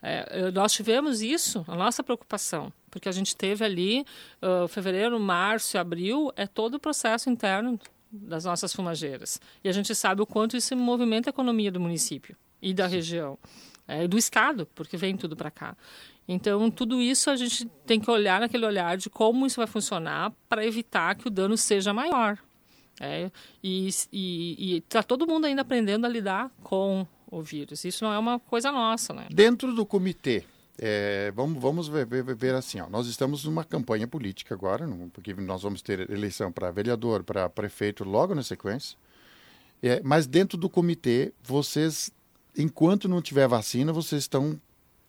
É, nós tivemos isso, a nossa preocupação, porque a gente teve ali uh, fevereiro, março, abril, é todo o processo interno das nossas fumageiras. E a gente sabe o quanto isso movimenta a economia do município e da região, é, do estado, porque vem tudo para cá. Então, tudo isso a gente tem que olhar naquele olhar de como isso vai funcionar para evitar que o dano seja maior. É, e está todo mundo ainda aprendendo a lidar com o vírus. Isso não é uma coisa nossa, né? Dentro do comitê, É, vamos vamos ver, ver, ver, assim, ó. nós estamos numa campanha política agora, porque nós vamos ter eleição para vereador, para prefeito logo na sequência. É, mas dentro do comitê, vocês, enquanto não tiver vacina, vocês estão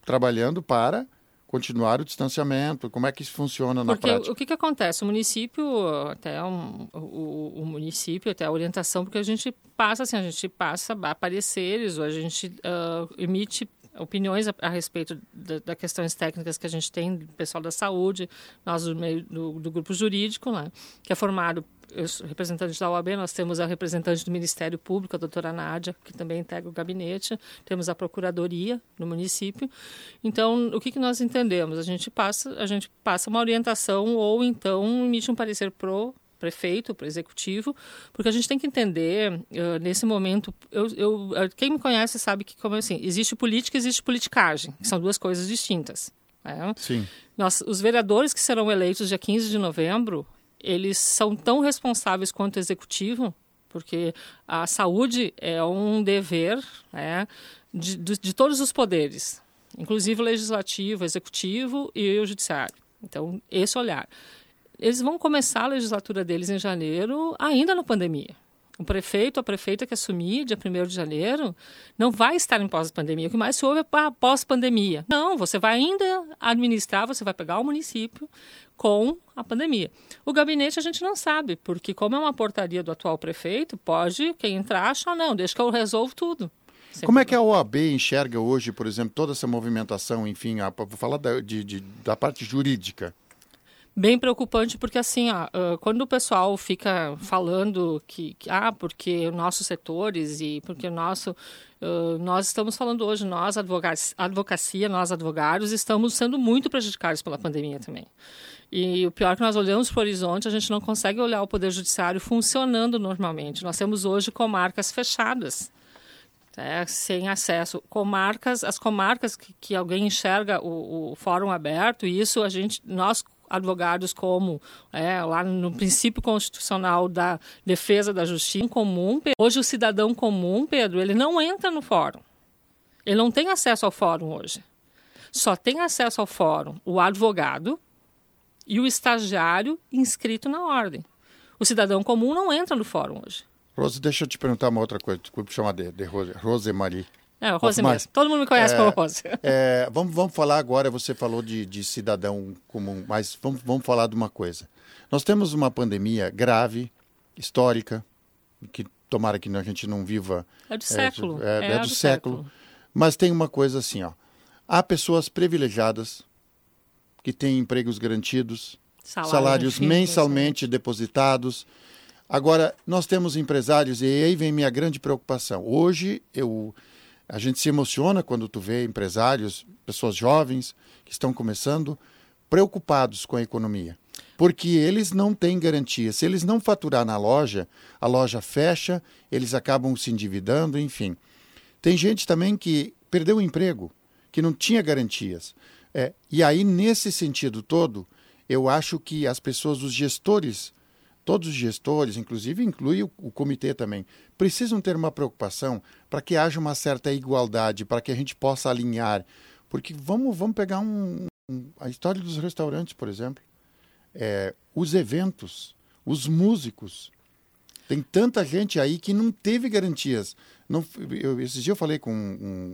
trabalhando para continuar o distanciamento? Como é que isso funciona na porque prática? O que, que acontece? O município, até um, o, o, município, até a orientação, porque a gente passa assim, a gente passa apareceres, ou a gente uh, emite opiniões a, a respeito das da questões técnicas que a gente tem do pessoal da saúde, nós do, meio, do, do grupo jurídico, né, que é formado representante da OAB, nós temos a representante do Ministério Público, a doutora Nádia, que também integra o gabinete, temos a Procuradoria no município. Então, o que, que nós entendemos? A gente passa, a gente passa uma orientação ou então emite um parecer pro prefeito, para o executivo, porque a gente tem que entender uh, nesse momento. Eu, eu, quem me conhece sabe que como assim existe política, existe politicagem, que são duas coisas distintas. Né? Sim. Nós, os vereadores que serão eleitos dia 15 de novembro, eles são tão responsáveis quanto o executivo, porque a saúde é um dever né, de, de, de todos os poderes, inclusive o legislativo, o executivo e o judiciário. Então, esse olhar. Eles vão começar a legislatura deles em janeiro, ainda na pandemia. O prefeito, a prefeita que assumir dia 1 de janeiro, não vai estar em pós-pandemia. O que mais se ouve é pós-pandemia. Não, você vai ainda administrar, você vai pegar o município com a pandemia. O gabinete a gente não sabe, porque como é uma portaria do atual prefeito, pode quem entrar achar, não, deixa que eu resolvo tudo. Sempre Como é que a OAB enxerga hoje, por exemplo, toda essa movimentação, enfim, a, vou falar da, de, de, da parte jurídica? Bem preocupante, porque assim, ó, quando o pessoal fica falando que, que, ah, porque nossos setores e porque o nosso. Uh, nós estamos falando hoje, nós, advocacia, nós advogados, estamos sendo muito prejudicados pela pandemia também. E o pior é que nós olhamos para o horizonte, a gente não consegue olhar o Poder Judiciário funcionando normalmente. Nós temos hoje comarcas fechadas. É, sem acesso. Comarcas, as comarcas que, que alguém enxerga o, o, fórum aberto, e isso a gente, nós advogados como é, lá no princípio constitucional da defesa da justiça comum, hoje o cidadão comum, Pedro, ele não entra no fórum. Ele não tem acesso ao fórum hoje. Só tem acesso ao fórum o advogado e o estagiário inscrito na ordem. O cidadão comum não entra no fórum hoje. Rose, deixa eu te perguntar uma outra coisa. Desculpe chamar de, de Rose, Rose Marie. É, Rose mesmo. Todo mundo me conhece é, como Rose. É, vamos, vamos falar agora, você falou de, de cidadão comum, mas vamos, vamos falar de uma coisa. Nós temos uma pandemia grave, histórica, que tomara que a gente não viva... É do século. É, é, é do, do século. século. Mas tem uma coisa assim, ó. Há pessoas privilegiadas que têm empregos garantidos, Salário salários mensalmente depositados. Agora, nós temos empresários, e aí vem minha grande preocupação. Hoje, eu a gente se emociona quando tu vê empresários, pessoas jovens que estão começando, preocupados com a economia. Porque eles não têm garantia. Se eles não faturar na loja, a loja fecha, eles acabam se endividando, enfim. Tem gente também que perdeu o emprego, que não tinha garantias. É, e aí, nesse sentido todo, eu acho que as pessoas, os gestores todos os gestores, inclusive inclui o, o comitê também, precisam ter uma preocupação para que haja uma certa igualdade, para que a gente possa alinhar. Porque vamos, vamos pegar um, um, a história dos restaurantes, por exemplo. É, os eventos, os músicos. Tem tanta gente aí que não teve garantias. Não, eu, esses dias eu falei com um,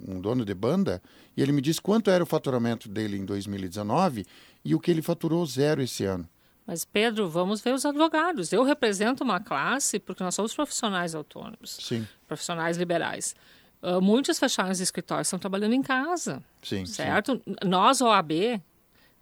um, um, dono de banda e ele me disse quanto era o faturamento dele em 2019 e o que ele faturou zero esse ano. Mas, Pedro, vamos ver os advogados. Eu represento uma classe porque nós somos profissionais autônomos, sim. profissionais liberais. Uh, muitos fechados de escritórios estão trabalhando em casa, sim, certo? Sim. Nós, OAB,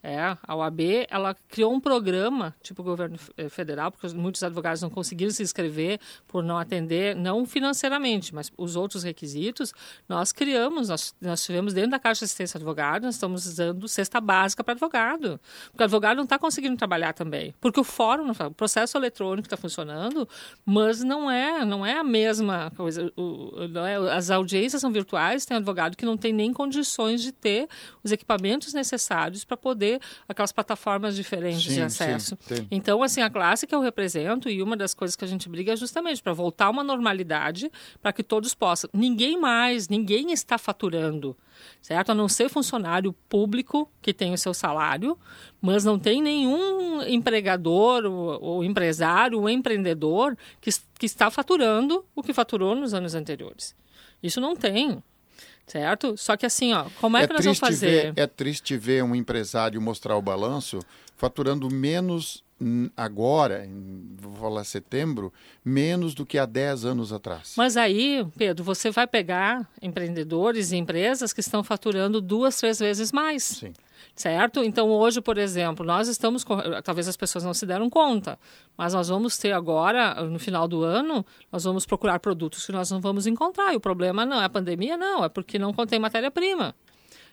é, a OAB ela criou um programa, tipo governo eh, federal, porque muitos advogados não conseguiram se inscrever por não atender, não financeiramente, mas os outros requisitos, nós criamos, nós, nós tivemos dentro da Caixa de Assistência Advogado, nós estamos usando cesta básica para advogado, porque o advogado não está conseguindo trabalhar também, porque o fórum, o processo eletrônico está funcionando, mas não é, não é a mesma coisa, o, é, as audiências são virtuais, tem advogado que não tem nem condições de ter os equipamentos necessários para poder ter aquelas plataformas diferentes Sim, de acesso. sim. Então, assim, a classe que eu represento e uma das coisas que a gente briga é justamente para voltar a uma normalidade, para que todos possam. Ninguém mais, ninguém está faturando, certo? A não ser funcionário público que tem o seu salário, mas não tem nenhum empregador ou, ou empresário ou empreendedor que, que está faturando o que faturou nos anos anteriores. Isso não tem. Certo? Só que assim, ó, como é, que nós vamos fazer? Ver, é triste ver um empresário mostrar o balanço faturando menos agora, em, vou falar setembro, menos do que há 10 anos atrás. Mas aí, Pedro, você vai pegar empreendedores e empresas que estão faturando duas, três vezes mais. Sim certo? Então, hoje, por exemplo, nós estamos, talvez as pessoas não se deram conta, mas nós vamos ter agora, no final do ano, nós vamos procurar produtos que nós não vamos encontrar. E o problema não é a pandemia, não, é porque não contém matéria-prima,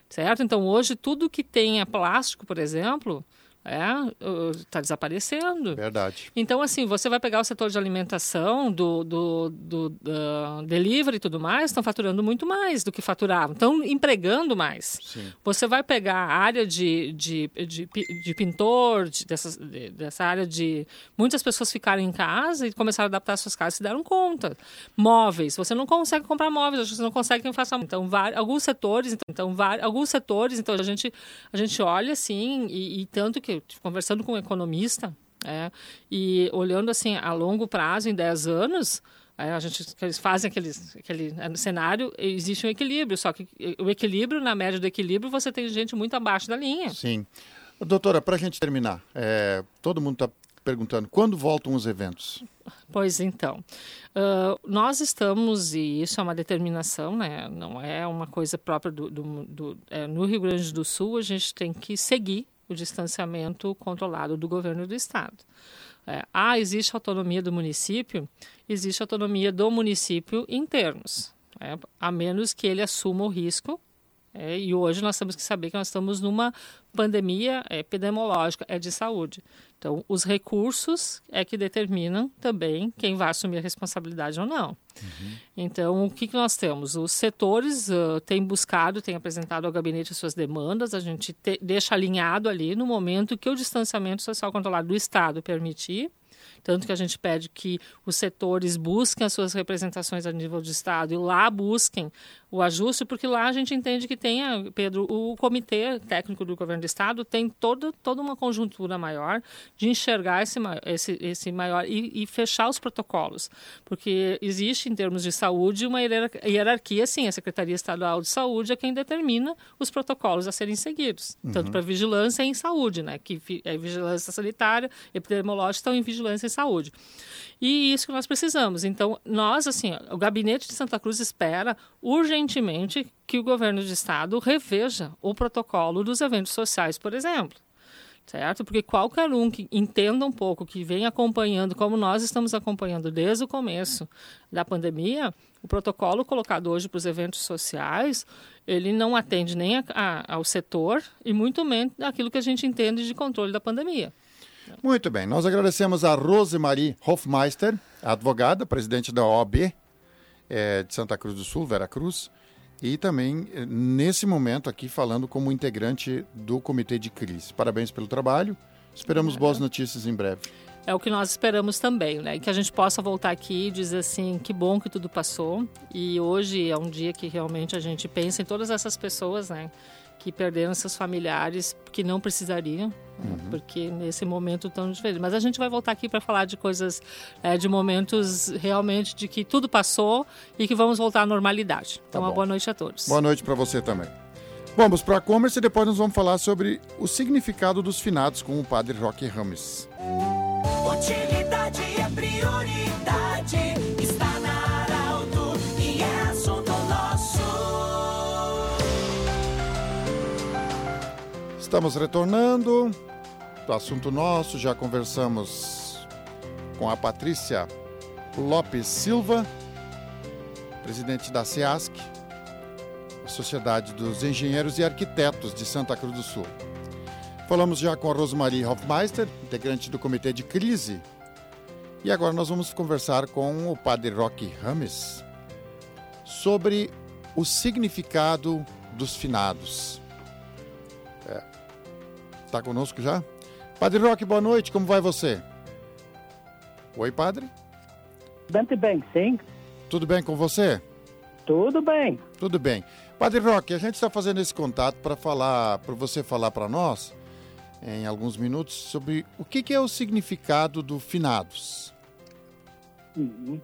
certo? Então, hoje, tudo que tem é plástico, por exemplo, está é, desaparecendo. Verdade. Então, assim, você vai pegar o setor de alimentação, do, do, do, do delivery e tudo mais, estão faturando muito mais do que faturavam, estão empregando mais. Sim. Você vai pegar a área de, de, de, de pintor, de, dessa, de, dessa área de muitas pessoas ficarem em casa e começaram a adaptar suas casas e se deram conta. Móveis, você não consegue comprar móveis, você não consegue quem faça. Então, vários, alguns setores, então, então vários, alguns setores, então a gente, a gente olha assim, e, e tanto que conversando com um economista, é, e olhando assim a longo prazo, em 10 anos, é, a gente eles fazem aquele, aquele é, cenário, existe um equilíbrio, só que o equilíbrio, na média do equilíbrio, você tem gente muito abaixo da linha. Sim. Doutora, para a gente terminar, é, todo mundo está perguntando quando voltam os eventos? Pois então, uh, nós estamos, e isso é uma determinação, né? não é uma coisa própria do, do, do é, no Rio Grande do Sul, a gente tem que seguir o distanciamento controlado do governo do estado. É, ah, existe autonomia do município? Existe autonomia do município em termos, é, a menos que ele assuma o risco. É, e hoje nós temos que saber que nós estamos numa pandemia epidemiológica, é de saúde. Então, os recursos é que determinam também quem vai assumir a responsabilidade ou não. Uhum. Então, o que, que nós temos? Os setores uh, têm buscado, têm apresentado ao gabinete as suas demandas, a gente te, deixa alinhado ali no momento que o distanciamento social controlado do Estado permitir, tanto que a gente pede que os setores busquem as suas representações a nível de Estado e lá busquem o ajuste, porque lá a gente entende que tem, Pedro, o comitê técnico do governo do estado tem toda, toda uma conjuntura maior de enxergar esse, esse, esse maior e, e fechar os protocolos, porque existe em termos de saúde uma hierarquia, sim, a Secretaria Estadual de Saúde é quem determina os protocolos a serem seguidos, uhum. tanto para vigilância e em saúde, né, que é vigilância sanitária, epidemiológica estão em vigilância e saúde. E isso que nós precisamos. Então, nós, assim, o gabinete de Santa Cruz espera urgentemente que o governo de estado reveja o protocolo dos eventos sociais, por exemplo. Certo? Porque qualquer um que entenda um pouco, que vem acompanhando, como nós estamos acompanhando desde o começo da pandemia, o protocolo colocado hoje para os eventos sociais, ele não atende nem a, a, ao setor e muito menos aquilo que a gente entende de controle da pandemia. Muito bem, nós agradecemos a Rosemarie Hofmeister, advogada, presidente da OAB é, de Santa Cruz do Sul, Veracruz, e também eh, nesse momento aqui falando como integrante do Comitê de Crise. Parabéns pelo trabalho, esperamos boas notícias em breve. É o que nós esperamos também, né? Que a gente possa voltar aqui e dizer assim, que bom que tudo passou. E hoje é um dia que realmente a gente pensa em todas essas pessoas, né? Que perderam seus familiares que não precisariam, uhum. porque nesse momento tão diferente. Mas a gente vai voltar aqui para falar de coisas, é, de momentos realmente de que tudo passou e que vamos voltar à normalidade. Então, tá uma boa noite a todos. Boa noite para você também. Vamos para a commerce e depois nós vamos falar sobre o significado dos finados com o padre Roque Rames. Utilidade é prioridade. Estamos retornando do assunto nosso, já conversamos com a Patrícia Lopes Silva, presidente da SEASC, Sociedade dos Engenheiros e Arquitetos de Santa Cruz do Sul. Falamos já com a Rosemarie Hofmeister, integrante do Comitê de Crise. E agora nós vamos conversar com o padre Roque Rames sobre o significado dos finados. Está conosco já? Padre Roque, boa noite, como vai você? Oi, padre? Bem, bem, sim. Tudo bem com você? Tudo bem. Tudo bem. Padre Roque, a gente está fazendo esse contato para falar, para você falar para nós, em alguns minutos, sobre o que, que, é o significado do finados. Uhum.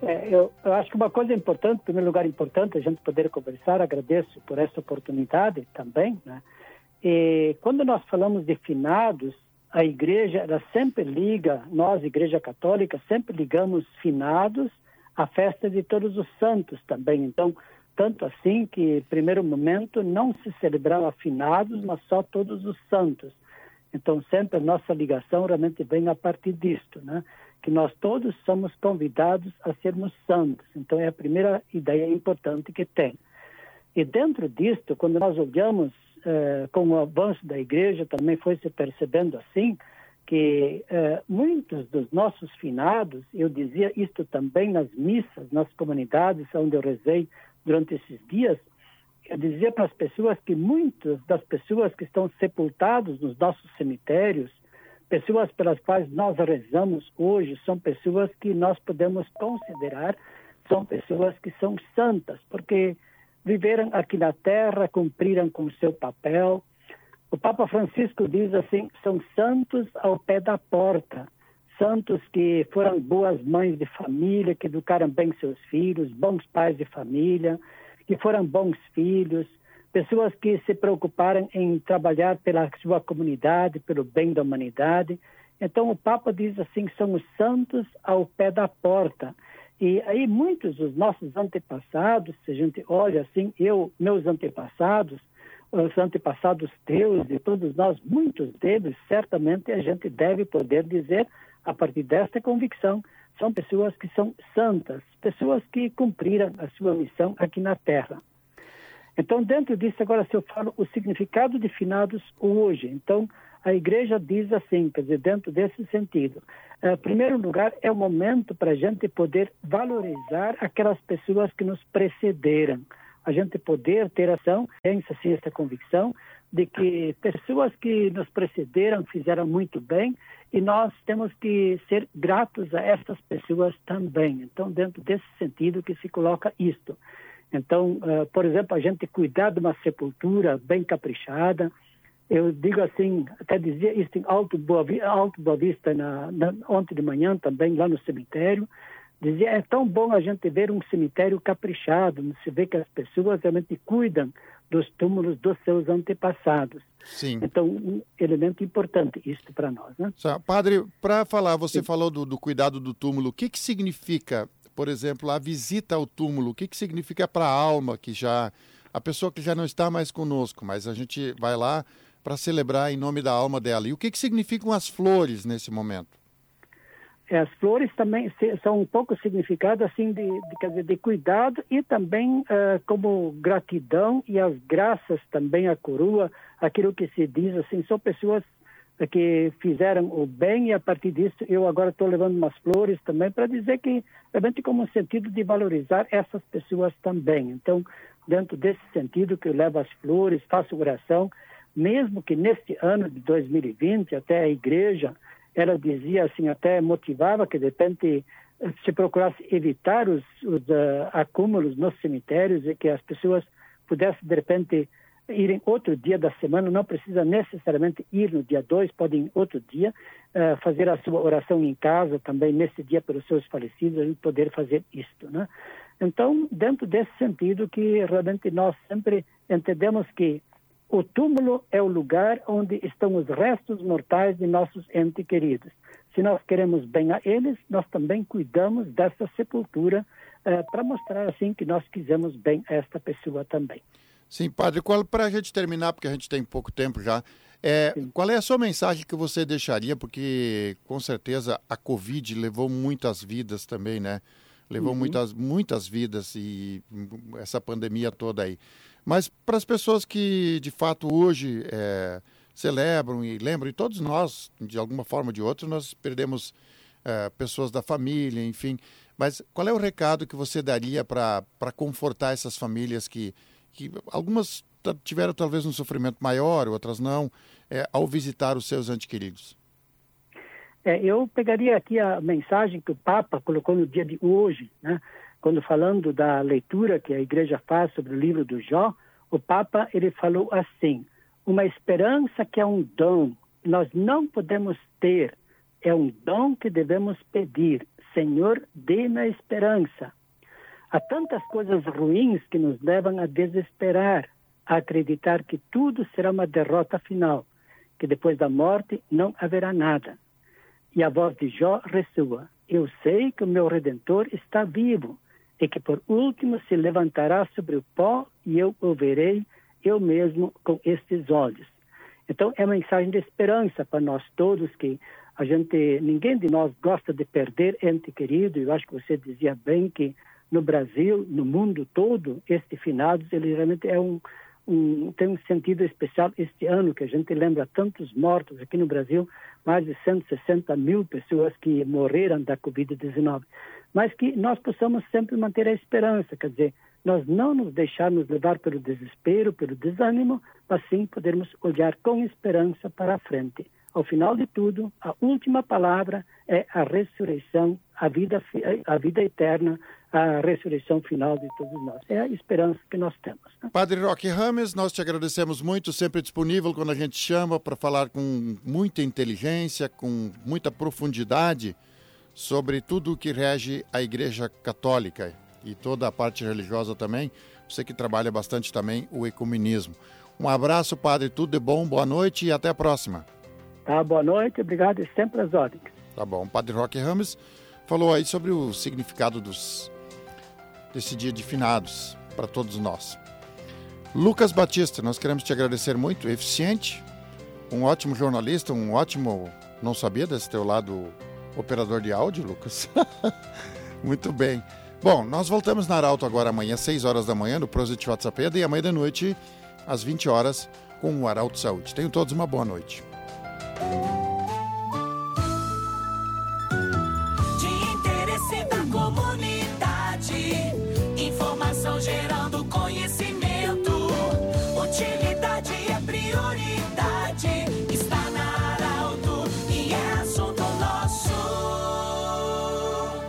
É, eu, eu, acho que uma coisa importante, em primeiro lugar, importante a gente poder conversar, agradeço por essa oportunidade também, né? E quando nós falamos de finados, a igreja, ela sempre liga, nós, Igreja Católica, sempre ligamos finados à festa de todos os santos também. Então, tanto assim que, primeiro momento, não se celebrava finados, mas só todos os santos. Então, sempre a nossa ligação realmente vem a partir disto, né? Que nós todos somos convidados a sermos santos. Então, é a primeira ideia importante que tem. E dentro disto, quando nós olhamos eh, com o avanço da igreja, também foi se percebendo assim, que eh, muitos dos nossos finados, eu dizia isto também nas missas, nas comunidades onde eu rezei durante esses dias, eu dizia para as pessoas que muitas das pessoas que estão sepultadas nos nossos cemitérios, pessoas pelas quais nós rezamos hoje, são pessoas que nós podemos considerar são pessoas que são santas, porque viveram aqui na terra, cumpriram com o seu papel. O Papa Francisco diz assim: são santos ao pé da porta, santos que foram boas mães de família, que educaram bem seus filhos, bons pais de família, que foram bons filhos, pessoas que se preocuparam em trabalhar pela sua comunidade, pelo bem da humanidade. Então o Papa diz assim: são os santos ao pé da porta. E aí muitos dos nossos antepassados, se a gente olha assim, eu, meus antepassados, os antepassados teus e todos nós, muitos deles, certamente a gente deve poder dizer, a partir desta convicção, são pessoas que são santas, pessoas que cumpriram a sua missão aqui na Terra. Então, dentro disso, agora, se eu falo o significado de finados hoje, então, a igreja diz assim, quer dizer, dentro desse sentido. Em uh, primeiro lugar, é o momento para a gente poder valorizar aquelas pessoas que nos precederam. A gente poder ter ação, pensa assim, essa convicção de que pessoas que nos precederam fizeram muito bem e nós temos que ser gratos a essas pessoas também. Então, dentro desse sentido que se coloca isto. Então, uh, por exemplo, a gente cuidar de uma sepultura bem caprichada, eu digo assim, até dizia isso em Alto Boa, Alto Boa Vista na, na, ontem de manhã também, lá no cemitério, dizia, é tão bom a gente ver um cemitério caprichado, se vê que as pessoas realmente cuidam dos túmulos dos seus antepassados. Sim. Então, um elemento importante isto para nós. Né? Padre, para falar, você Sim. falou do, do, cuidado do túmulo, o que, que significa, por exemplo, a visita ao túmulo? O que, que significa para a alma que já, a pessoa que já não está mais conosco, mas a gente vai lá para celebrar em nome da alma dela. E o que, que significam as flores nesse momento? É, as flores também são um pouco significado assim de, de, quer dizer, de cuidado e também uh, como gratidão e as graças também à coroa, aquilo que se diz assim, são pessoas que fizeram o bem e a partir disso eu agora estou levando umas flores também para dizer que realmente como um sentido de valorizar essas pessoas também. Então, dentro desse sentido que eu levo as flores, faço oração mesmo que neste ano de 2020, até a igreja, ela dizia assim, até motivava que de repente se procurasse evitar os, os uh, acúmulos nos cemitérios e que as pessoas pudessem de repente irem outro dia da semana, não precisa necessariamente ir no dia 2, podem outro dia uh, fazer a sua oração em casa também nesse dia pelos seus falecidos, e poder fazer isto, né? Então, dentro desse sentido que realmente nós sempre entendemos que o túmulo é o lugar onde estão os restos mortais de nossos entes queridos. Se nós queremos bem a eles, nós também cuidamos dessa sepultura eh, para mostrar assim que nós quisemos bem a esta pessoa também. Sim, padre, para a gente terminar, porque a gente tem pouco tempo já, é, qual é a sua mensagem que você deixaria? Porque com certeza a Covid levou muitas vidas também, né? Levou uhum. muitas, muitas vidas e essa pandemia toda aí. Mas para as pessoas que de fato hoje é, celebram e lembram, e todos nós, de alguma forma ou de outra, nós perdemos é, pessoas da família, enfim. Mas qual é o recado que você daria para confortar essas famílias que, que algumas tiveram talvez um sofrimento maior, outras não, é, ao visitar os seus queridos? É, eu pegaria aqui a mensagem que o Papa colocou no dia de hoje, né? quando falando da leitura que a igreja faz sobre o livro do Jó, o Papa ele falou assim: uma esperança que é um dom, nós não podemos ter, é um dom que devemos pedir. Senhor, dê-me a esperança. Há tantas coisas ruins que nos levam a desesperar, a acreditar que tudo será uma derrota final, que depois da morte não haverá nada. E a voz de Jó ressoa: Eu sei que o meu redentor está vivo e que por último se levantará sobre o pó e eu o verei eu mesmo com estes olhos. Então é uma mensagem de esperança para nós todos que a gente ninguém de nós gosta de perder ente querido. Eu acho que você dizia bem que no Brasil, no mundo todo, este finados ele realmente é um um, tem um sentido especial este ano, que a gente lembra tantos mortos aqui no Brasil, mais de 160 mil pessoas que morreram da Covid-19. Mas que nós possamos sempre manter a esperança, quer dizer, nós não nos deixarmos levar pelo desespero, pelo desânimo, mas sim podermos olhar com esperança para a frente. Ao final de tudo, a última palavra é a ressurreição, a vida, a vida eterna, a ressurreição final de todos nós. É a esperança que nós temos. Né? Padre Roque Rames, nós te agradecemos muito, sempre disponível quando a gente chama para falar com muita inteligência, com muita profundidade sobre tudo o que rege a Igreja Católica e toda a parte religiosa também. Você que trabalha bastante também o ecumenismo. Um abraço, Padre, tudo de bom, boa noite e até a próxima. Tá, boa noite, obrigado e sempre as ordens. Tá bom. Padre Roque Rames falou aí sobre o significado dos desse dia de finados para todos nós. Lucas Batista, nós queremos te agradecer muito, eficiente, um ótimo jornalista, um ótimo. Não sabia desse teu lado operador de áudio, Lucas? muito bem. Bom, nós voltamos na Arauto agora amanhã, às 6 horas da manhã, no Prosit WhatsApp, e amanhã da noite, às 20 horas, com o Arauto Saúde. Tenham todos uma boa noite.